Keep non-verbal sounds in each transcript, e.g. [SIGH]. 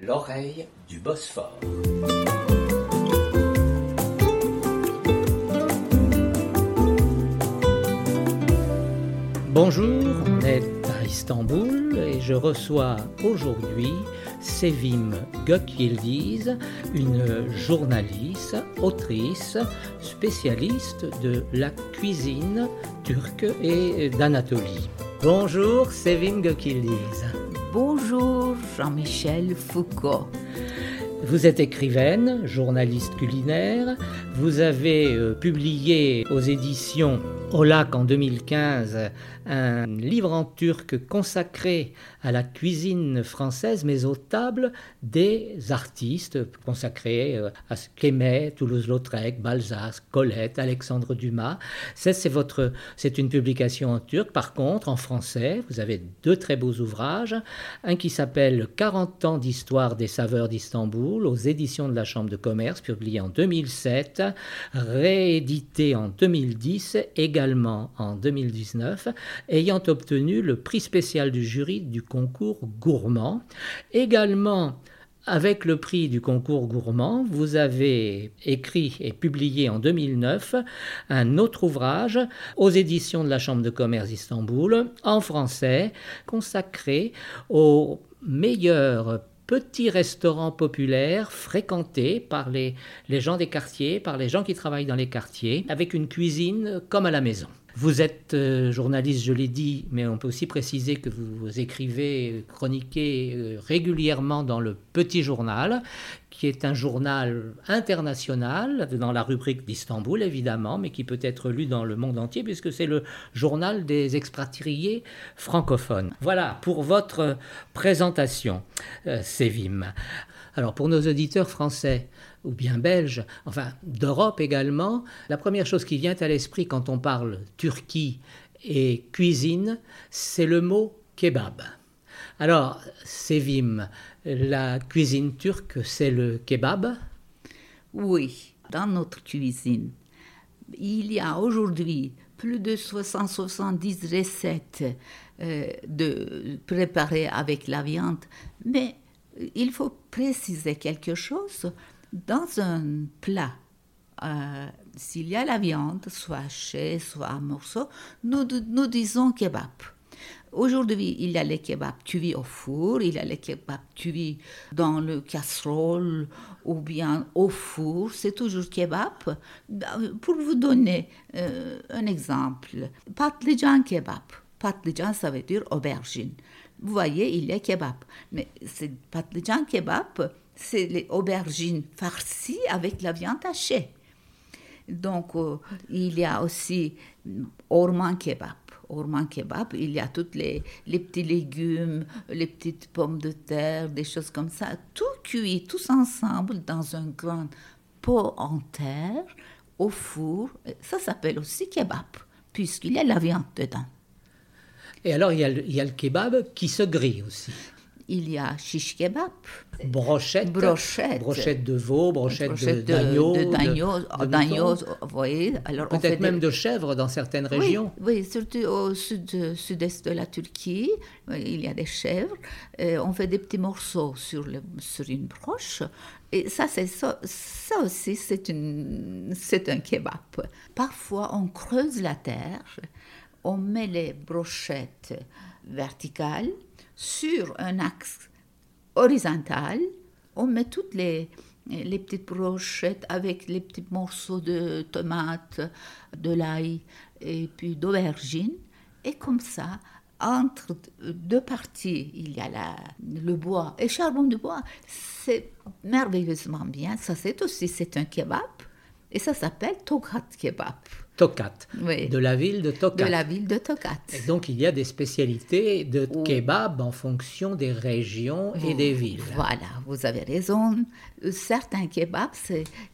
L'oreille du Bosphore. Bonjour, on est à Istanbul et je reçois aujourd'hui Sevim Gökyildiz, une journaliste, autrice, spécialiste de la cuisine turque et d'Anatolie. Bonjour Sevim Gökyildiz. Bonjour Jean-Michel Foucault. Vous êtes écrivaine, journaliste culinaire. Vous avez euh, publié aux éditions Olac en 2015 un livre en turc consacré à la cuisine française, mais aux tables des artistes consacrés euh, à Kémet, Toulouse-Lautrec, Balzac, Colette, Alexandre Dumas. C'est une publication en turc. Par contre, en français, vous avez deux très beaux ouvrages. Un qui s'appelle 40 ans d'histoire des saveurs d'Istanbul aux éditions de la Chambre de commerce, publié en 2007, réédité en 2010, également en 2019 ayant obtenu le prix spécial du jury du concours gourmand. Également, avec le prix du concours gourmand, vous avez écrit et publié en 2009 un autre ouvrage aux éditions de la Chambre de commerce d'Istanbul en français consacré aux meilleurs petits restaurants populaires fréquentés par les, les gens des quartiers, par les gens qui travaillent dans les quartiers, avec une cuisine comme à la maison. Vous êtes euh, journaliste, je l'ai dit, mais on peut aussi préciser que vous écrivez, chroniquez euh, régulièrement dans le Petit Journal, qui est un journal international, dans la rubrique d'Istanbul évidemment, mais qui peut être lu dans le monde entier, puisque c'est le journal des expatriés francophones. Voilà pour votre présentation, euh, Sévim. Alors pour nos auditeurs français, ou bien belge, enfin d'Europe également, la première chose qui vient à l'esprit quand on parle Turquie et cuisine, c'est le mot kebab. Alors, Sevim, la cuisine turque, c'est le kebab? Oui, dans notre cuisine, il y a aujourd'hui plus de 670 recettes euh, de préparées avec la viande, mais il faut préciser quelque chose dans un plat, euh, s'il y a la viande, soit hachée, soit en morceaux, nous, nous disons kebab. Aujourd'hui, il y a les kebabs cuits au four, il y a les kebabs cuits dans le casserole ou bien au four, c'est toujours kebab. Pour vous donner euh, un exemple, patlıcan kebab. Patlıcan, ça veut dire aubergine. Vous voyez, il y a kebab. Mais c'est patlıcan kebab, c'est les aubergines farcies avec la viande hachée. Donc, euh, il y a aussi orman kebab. Orman kebab, il y a tous les, les, petits légumes, les petites pommes de terre, des choses comme ça, tout cuit, tous ensemble dans un grand pot en terre, au four. Ça s'appelle aussi kebab, puisqu'il y a la viande dedans. Et alors, il y, a il y a le kebab qui se grille aussi il y a shish kebab. Brochette. Brochette. Brochette de veau, brochette, d'agneau. De, d'agneau, vous voyez. Alors Peut-être même de chèvre dans certaines régions. Oui, surtout au sud, sud-est de la Turquie, il y a des chèvres. on fait des petits morceaux sur, le, sur une broche. Et ça, c'est ça, ça aussi, c'est, une, c'est un kebab. Parfois, on creuse la terre, on met les brochettes verticales sur un axe horizontal, on met toutes les, les petites brochettes avec les petits morceaux de tomates, de l'ail et puis d'aubergine. Et comme ça, entre deux parties, il y a la, le bois et charbon de bois. C'est merveilleusement bien. Ça, c'est aussi c'est un kebab. Et ça s'appelle Tokat kebab. Tokat, de la ville de Tokat. De la ville de Tokat. Et donc il y a des spécialités de kebab en fonction des régions et des villes. Voilà, vous avez raison. Certains kebabs,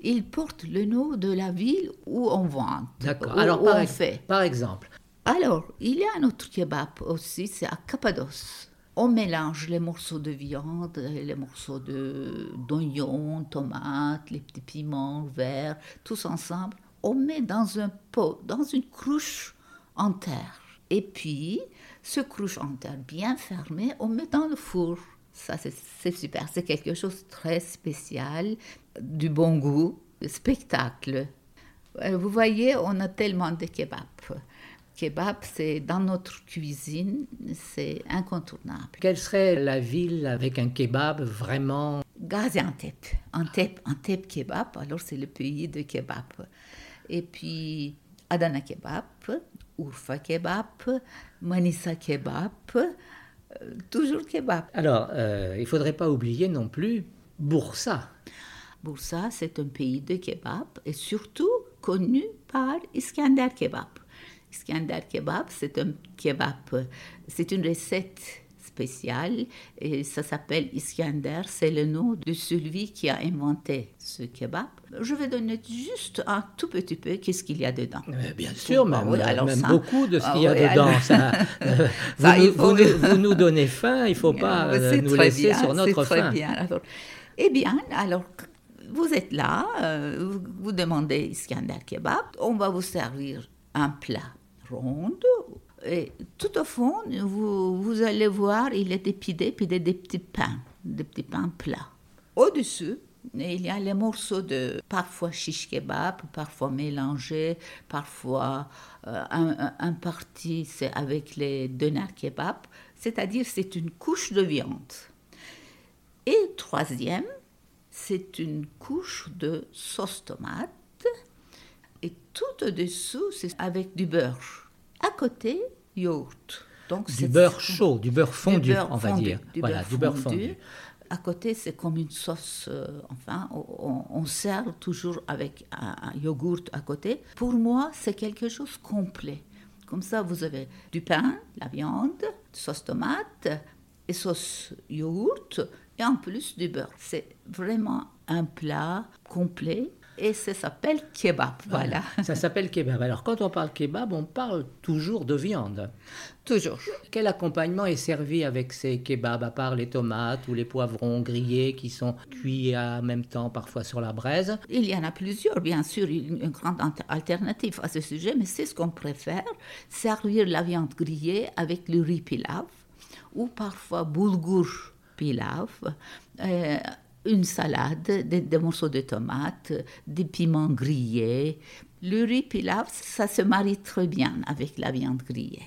ils portent le nom de la ville où on vend. D'accord. Alors par, fait. par exemple. Alors, il y a un autre kebab aussi, c'est à Cappadoce. On mélange les morceaux de viande, les morceaux d'oignons, tomates, les petits piments verts, tous ensemble on met dans un pot, dans une cruche en terre. Et puis, Ce cruche en terre bien fermé, on met dans le four. Ça, c'est super. C'est quelque chose de très spécial, du bon goût, spectacle. Euh, vous voyez, on a tellement de kebabs. Kebab, c'est dans notre cuisine, c'est incontournable. Quelle serait la ville avec un kebab vraiment Gaziantep. Antep, Antep kebab, alors c'est le pays de kebab. Et puis Adana kebab, Urfa kebab, Manisa kebab, euh, toujours kebab. Alors, euh, il ne faudrait pas oublier non plus Bursa. Bursa, c'est un pays de kebab et surtout connu par Iskandar kebab. Iskandar kebab, c'est un kebab, c'est une recette spéciale et ça s'appelle Iskandar, c'est le nom de celui qui a inventé ce kebab. Je vais donner juste un tout petit peu qu'est-ce qu'il y a dedans. bien sûr, même, même beaucoup de ce qu'il y a dedans. Ça, vous, nous, donnez faim, il ne faut [LAUGHS] pas euh, nous laisser sur notre faim. Très bien. eh bien, alors vous êtes là, euh, vous demandez Iskandar kebab, on va vous servir un plat ronde. Et tout au fond, vous, allez voir, il est épidé, puis des petits pains, des petits pains plats. Au-dessus, il y a les morceaux de parfois shish kebab, parfois mélangés, parfois euh, un, un, parti c'est avec les doner kebab, c'est-à-dire c'est une couche de viande. Et troisième, c'est une couche de sauce tomate. Et tout au-dessous, c'est avec du beurre. À côté, yaourt. Donc, du beurre chaud, du beurre fondu, on va dire. Du voilà, beurre du beurre fondu. À côté, c'est comme une sauce. Euh, enfin, on, sert toujours avec un, un, yogourt à côté. Pour moi, c'est quelque chose complet. Comme ça, vous avez du pain, la viande, sauce tomate et sauce yaourt et en plus du beurre. C'est vraiment un plat complet et ça s'appelle kebab. Voilà. Ça s'appelle kebab. Alors quand on parle kebab, on parle toujours de viande. Toujours. Quel accompagnement est servi avec ces kebabs, à part les tomates ou les poivrons grillés qui sont cuits en même temps parfois sur la braise? Il y en a plusieurs, bien sûr, une, grande alternative à ce sujet, mais c'est ce qu'on préfère, servir la viande grillée avec le riz pilaf ou parfois boulgour pilaf. Euh, une salade, des, morceaux de tomates, des piments grillés. Le riz pilaf, ça se marie très bien avec la viande grillée.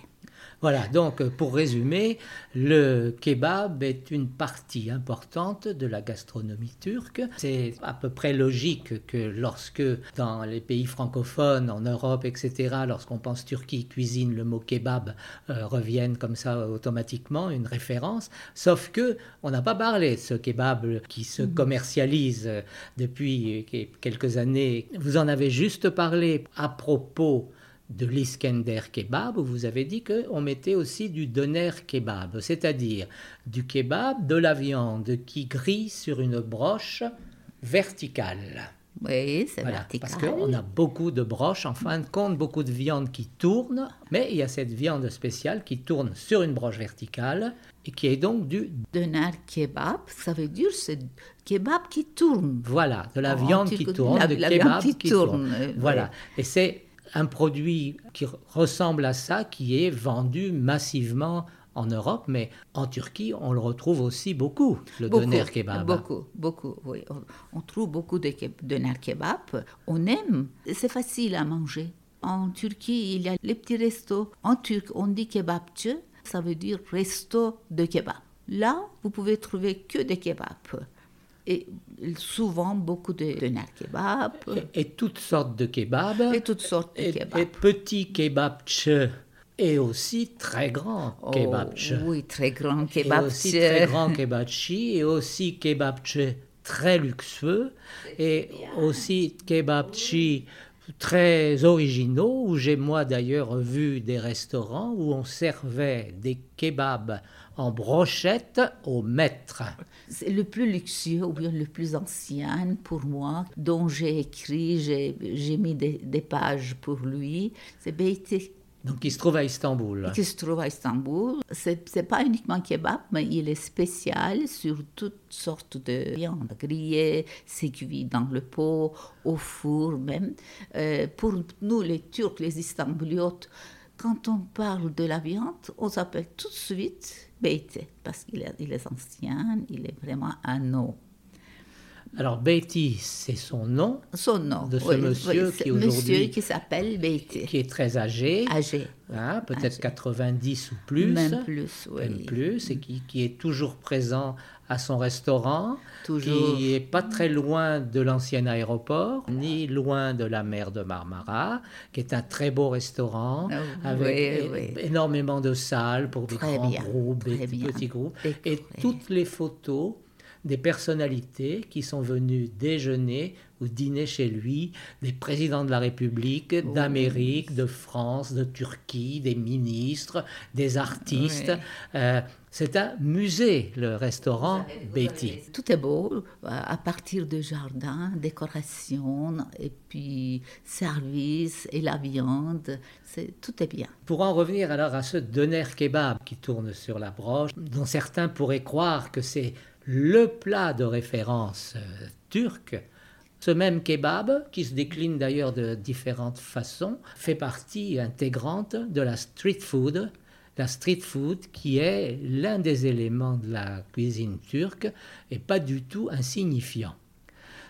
Voilà, donc pour résumer, le kebab est une partie importante de la gastronomie turque. C'est à peu près logique que lorsque dans les pays francophones, en Europe, etc., lorsqu'on pense Turquie, cuisine, le mot kebab euh, revienne comme ça automatiquement, une référence. Sauf que on n'a pas parlé de ce kebab qui se mm. commercialise depuis quelques années. Vous en avez juste parlé à propos de l'Iskender kebab, où vous avez dit qu'on mettait aussi du doner kebab, c'est-à-dire du kebab, de la viande qui grille sur une broche verticale. Oui, c'est vertical. Parce qu'on a beaucoup de broches, en fin de compte, beaucoup de viande qui tourne, mais il y a cette viande spéciale qui tourne sur une broche verticale et qui est donc du doner kebab. Ça veut dire c'est kebab qui tourne. Voilà, de la viande qui tourne, de kebab qui, tourne. Voilà, et c'est un produit qui ressemble à ça, qui est vendu massivement en Europe, mais en Turquie, on le retrouve aussi beaucoup, le doner kebab. Beaucoup, beaucoup, oui. On, trouve beaucoup de doner kebab. On aime, c'est facile à manger. En Turquie, il y a les petits restos. En turc, on dit kebabçı, ça veut dire resto de kebab. Là, vous pouvez trouver que des kebabs et souvent beaucoup de, de kebab. Et, toutes sortes de kebabs. Et toutes sortes de kebabs. Et petit kebabche et aussi très grand oh, Oui, très grand kebabche. Et aussi très grand kebabchi et aussi kebabche très luxueux et aussi kebabchi très originaux où j'ai moi d'ailleurs vu des restaurants où on servait des kebabs en brochette au maître. C'est le plus luxueux ou bien le plus ancien pour moi, dont j'ai écrit, j'ai mis des, pages pour lui. C'est Beyti. Donc il se trouve à Istanbul. Il se trouve à Istanbul. C'est n'est pas uniquement kebab, mais il est spécial sur toutes sortes de viandes grillées, c'est cuit dans le pot, au four même. Euh, pour nous les Turcs, les Istanbuliotes, quand on parle de la viande, on s'appelle tout de suite Beite, parce qu'il est, ancien, il est vraiment un. Alors Beatty, c'est son nom. Son nom. De ce monsieur qui aujourd'hui. qui s'appelle Beatty. Qui est très âgé. Âgé. Hein, peut-être 90 ou plus. Même plus, oui. Même plus, et qui, qui, est toujours présent à son restaurant. Toujours. Qui n'est pas très loin de l'ancien aéroport, ni loin de la mer de Marmara, qui est un très beau restaurant, Oh, avec énormément de salles pour des Très grands bien, groupes, des petits groupes. Et toutes les photos des personnalités qui sont venues déjeuner ou dîner chez lui, des présidents de la République, d'Amérique, de France, de Turquie, des ministres, des artistes. Oui. Euh, c'est un musée, le restaurant Betty. Tout est beau, euh, à partir de jardin, décoration, et puis service, et la viande, c'est, tout est bien. Pour en revenir alors à ce doner kebab qui tourne sur la broche, dont certains pourraient croire que c'est le plat de référence euh, turc, ce même kebab, qui se décline d'ailleurs de différentes façons, fait partie intégrante de la street food. La street food qui est l'un des éléments de la cuisine turque et pas du tout insignifiant.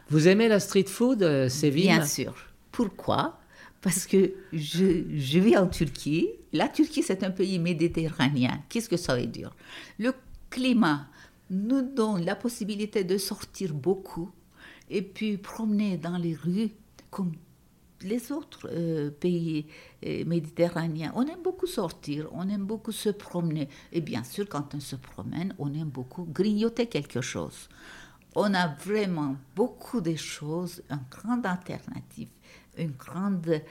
Vous aimez la street food, euh, Séville? Bien sûr. Pourquoi? Parce que je, je vis en Turquie. La Turquie, c'est un pays méditerranéen. Qu'est-ce que ça veut dire? Le climat nous donne la possibilité de sortir beaucoup et puis promener dans les rues comme les autres euh, pays euh, méditerranéens. On aime beaucoup sortir, on aime beaucoup se promener. Et bien sûr, quand on se promène, on aime beaucoup grignoter quelque chose. On a vraiment beaucoup de choses, une grande alternative, une grande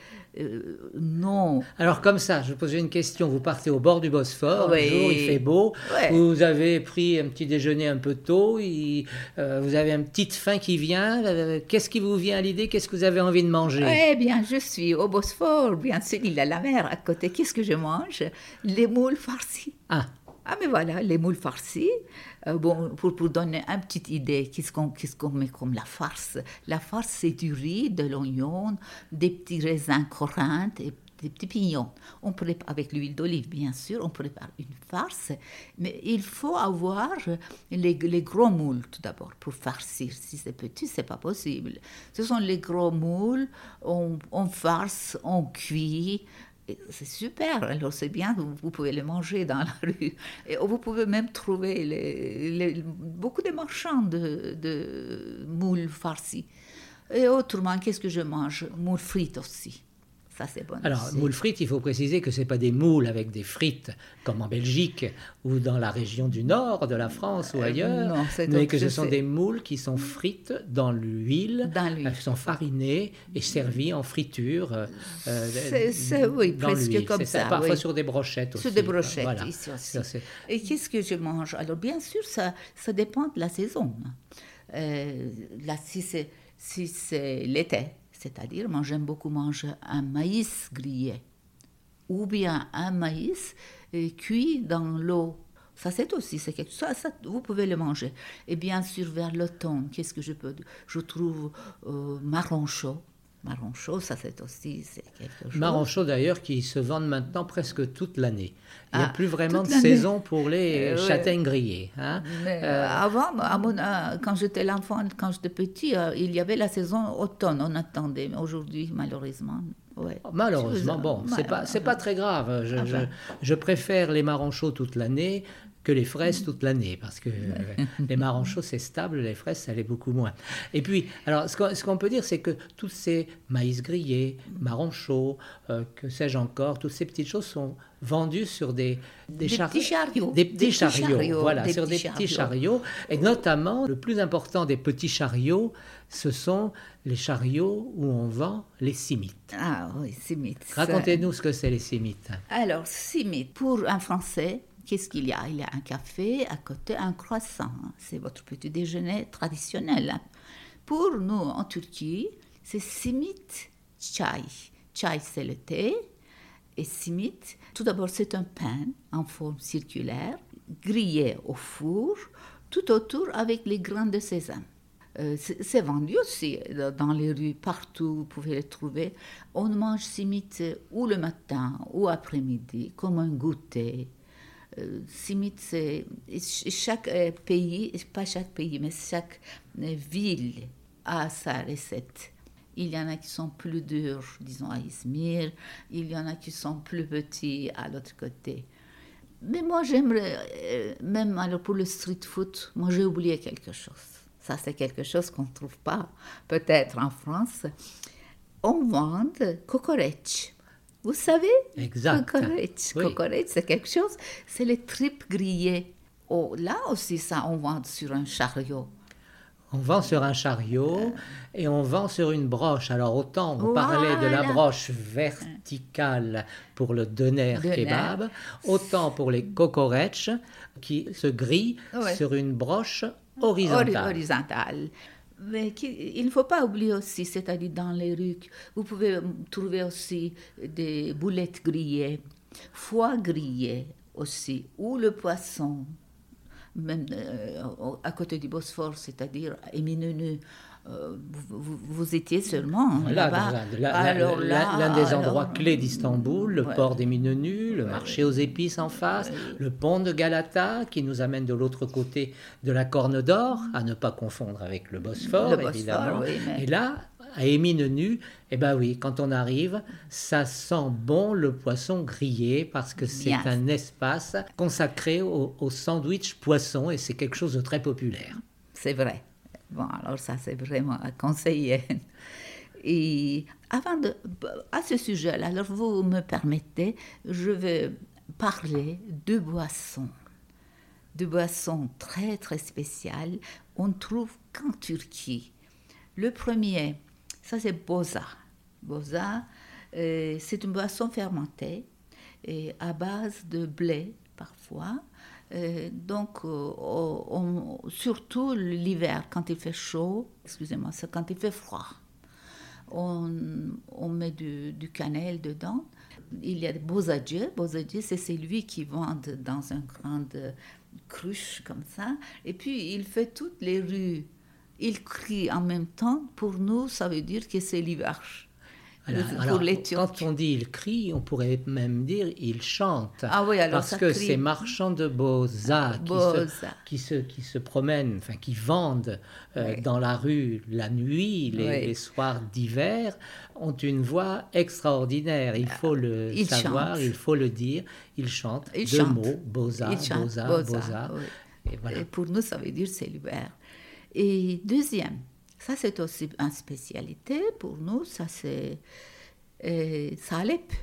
euh, non. Alors comme ça, je posais une question. Vous partez au bord du Bosphore, Oui. un jour il fait beau, Ouais. vous avez pris un petit déjeuner un peu tôt, il- euh, vous avez une petite faim qui vient. Qu'est-ce qui vous vient à l'idée? Qu'est-ce que vous avez envie de manger? Eh bien, je suis au Bosphore, bien sûr, il y a la mer à côté. Qu'est-ce que je mange? Les moules farcis. Ah, Ah, mais voilà, les moules farcis. Euh, bon, pour, pour donner une petite idée, qu'est-ce qu'on qu'est-ce qu'on met comme la farce? La farce, c'est du riz, de l'oignon, des petits raisins corinthe et des petits pignons. On prépare avec l'huile d'olive, bien sûr, on prépare une farce, mais il faut avoir les, les gros moules tout d'abord pour farcir. Si c'est petit, c'est pas possible. Ce sont les gros moules, on, on farce, on cuit. C'est super, alors c'est bien, vous, vous pouvez les manger dans la [LAUGHS] rue. Et vous pouvez même trouver les- beaucoup de marchands de, de moules farcis. Et autrement, qu'est-ce que je mange? Moules frites aussi. Ça, c'est bon. alors aussi. moules frites, il faut préciser que c'est pas des moules avec des frites comme en Belgique ou dans la région du nord de la France ou Euh, ailleurs, non, c'est mais que ce sont sais. des moules qui sont frites dans l'huile, Dans l'huile. elles sont farinées et servies en friture. euh, euh, C'est- oui, dans presque comme C'est ça, parfois oui. sur des brochettes aussi. Sur des brochettes, Voilà. ici aussi. Ça, Et qu'est-ce que je mange? Alors, bien sûr, ça, ça dépend de la saison. Euh, là, si c'est si c'est l'été, c'est-à-dire, moi, j'aime beaucoup manger un maïs grillé ou bien un maïs euh, cuit dans l'eau. Ça, c'est aussi, c'est quelque chose, ça, vous pouvez le manger. Et bien sûr, vers l'automne, qu'est-ce que je peux Je trouve euh, marron chaud. Marron chaud, ça, c'est aussi, quelque chose. Marron chaud d'ailleurs qui se vendent maintenant presque toute l'année. Il n'y a Ah, plus vraiment de saison pour les Euh, châtaignes grillées. hein. Mais Euh, euh, avant, à mon- quand j'étais l'enfant, quand j'étais petit, euh, il y avait la saison automne, on attendait. Aujourd'hui, malheureusement, ouais. Malheureusement, bon, c'est pas, c'est pas très grave. Je, je- Enfin. je préfère les marrons chauds toute l'année que les fraises toute l'année, parce que euh, les marrons chauds, c'est stable, les fraises, ça l'est beaucoup moins. Et puis, alors, ce qu'on, ce qu'on peut dire, c'est que tous ces maïs grillés, marrons chauds, euh, que sais-je encore, toutes ces petites choses sont vendues sur des, Des char- petits chariots. Des petits Des chariots, chariots, voilà, des sur des petits petits chariots. chariots. Et notamment, le plus important des petits chariots, ce sont les chariots où on vend les simites. Ah oui, simit. Racontez-nous ce que c'est les simites. Alors, simit, pour un Français, qu'est-ce qu'il y a? Il y a un café, à côté un croissant. C'est votre petit déjeuner traditionnel. hein. Pour nous, en Turquie, c'est simit chai. Chai, c'est le thé. Et simit, tout d'abord, c'est un pain en forme circulaire, grillé au four, tout autour avec les grains de sésame. Euh, c'est vendu aussi dans les rues, partout, vous pouvez les trouver. On mange simite ou le matin ou après-midi, comme un goûter. Euh, simite, chaque euh, pays, pas chaque pays, mais chaque ville a sa recette. Il y en a qui sont plus durs, disons à Izmir, il y en a qui sont plus petits à l'autre côté. Mais moi, j'aimerais, même alors pour le street food, moi j'ai oublié quelque chose ça c'est quelque chose qu'on ne trouve pas peut-être en France, on vend cocorech. Vous savez Exact. Cocorech, c'est quelque chose, c'est les tripes grillées. Oh, là aussi, ça, on vend sur un chariot. On vend sur un chariot et on vend sur une broche. Alors autant on parlait de la broche verticale pour le doner, kebab, autant pour les cocorech qui se grillent sur une broche horizontale. Mais il ne faut pas oublier aussi, c'est-à-dire dans les rues, vous pouvez trouver aussi des boulettes grillées, foie grillé aussi, ou le poisson, même euh, à côté du Bosphore, c'est-à-dire à Éminenu. Euh, vous, étiez seulement là-bas. L'un des endroits clés d'Istanbul, le port des Minenus, le marché aux épices en face, le pont de Galata qui nous amène de l'autre côté de la Corne d'Or, à ne pas confondre avec le Bosphore, évidemment. Et là, à Éminenu, eh ben oui, quand on arrive, ça sent bon le poisson grillé parce que c'est un espace consacré au, au sandwich poisson et c'est quelque chose de très populaire. C'est vrai. Bon, alors ça, c'est vraiment à conseiller. Et avant de... À ce sujet-là, alors vous me permettez, je vais parler de boissons. De boissons très, très spéciales. On trouve qu'en Turquie. Le premier, ça c'est boza. Boza, euh, c'est une boisson fermentée et à base de blé parfois euh, donc, euh, surtout l'hiver, quand il fait chaud, excusez-moi, c'est quand il fait froid, on, met du, du, cannelle dedans. Il y a des beaux adieux. Beaux adieux, c'est celui qui vend dans une grande cruche comme ça. Et puis, il fait toutes les rues. Il crie en même temps. Pour nous, ça veut dire que c'est l'hiver. Alors, quand on dit il crie, on pourrait même dire il chante. Ah oui, alors parce que ces marchands de qui, se, qui, se, promènent, enfin qui vendent euh, dans la rue la nuit, les, soirs d'hiver, ont une voix extraordinaire. Il faut le savoir, il faut le dire. Ils chantent deux mots, Boza, Boza, Boza. Et, voilà. Et pour nous, ça veut dire c'est l'hiver. Et deuxième, ça, c'est aussi une spécialité pour nous. Ça, c'est euh, Salep.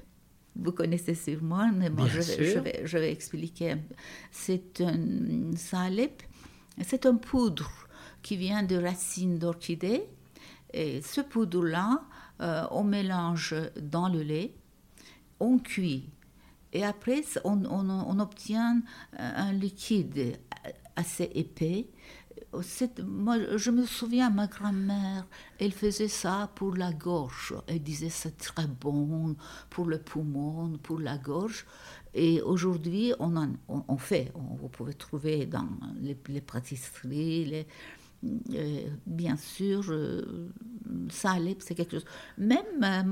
Vous connaissez sûrement, mais moi, je, je, vais, je, vais, expliquer. C'est un Salep, c'est un poudre qui vient de racines d'orchidée. Et ce poudre-là, euh, on mélange dans le lait, on cuit. Et après, on, on, on obtient un liquide assez épais moi, je me souviens, ma grand-mère, elle faisait ça pour la gorge. Elle disait c'est très bon pour le poumon, pour la gorge. Et aujourd'hui, on en on, fait. vous pouvez trouver dans les, les pâtisseries, euh, bien sûr, euh, salé, c'est quelque chose. Même euh,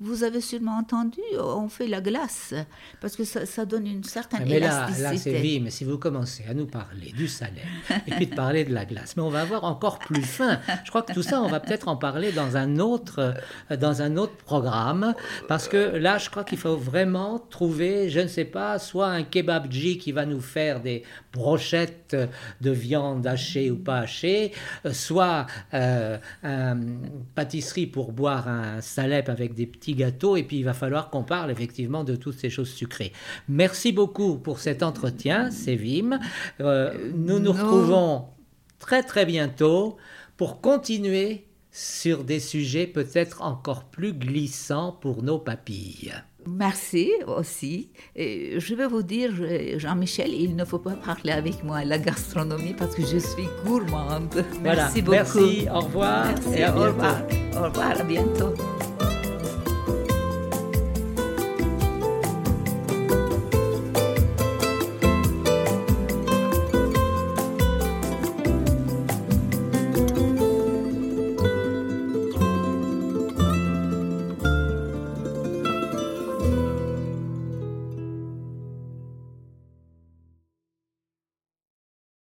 vous avez sûrement entendu, on fait la glace, parce que ça, donne une certaine mais là, Là, c'est vie, mais si vous commencez à nous parler du salaire, et puis de parler de la glace, mais on va avoir encore plus fin. Je crois que tout ça, on va peut-être en parler dans un, autre, dans un autre programme, parce que là, je crois qu'il faut vraiment trouver, je ne sais pas, soit un kebabji qui va nous faire des brochettes de viande hachée ou pas hachée, soit euh, une pâtisserie pour boire un salep avec des petits gâteau et puis il va falloir qu'on parle effectivement de toutes ces choses sucrées. Merci beaucoup pour cet entretien, Sévim. Euh, nous nous retrouvons très très bientôt pour continuer sur des sujets peut-être encore plus glissants pour nos papilles. Merci aussi. Et je vais vous dire, Jean-Michel, il ne faut pas parler avec moi la gastronomie parce que je suis gourmande. Merci beaucoup. Merci, au revoir et à bientôt. Au revoir, à bientôt.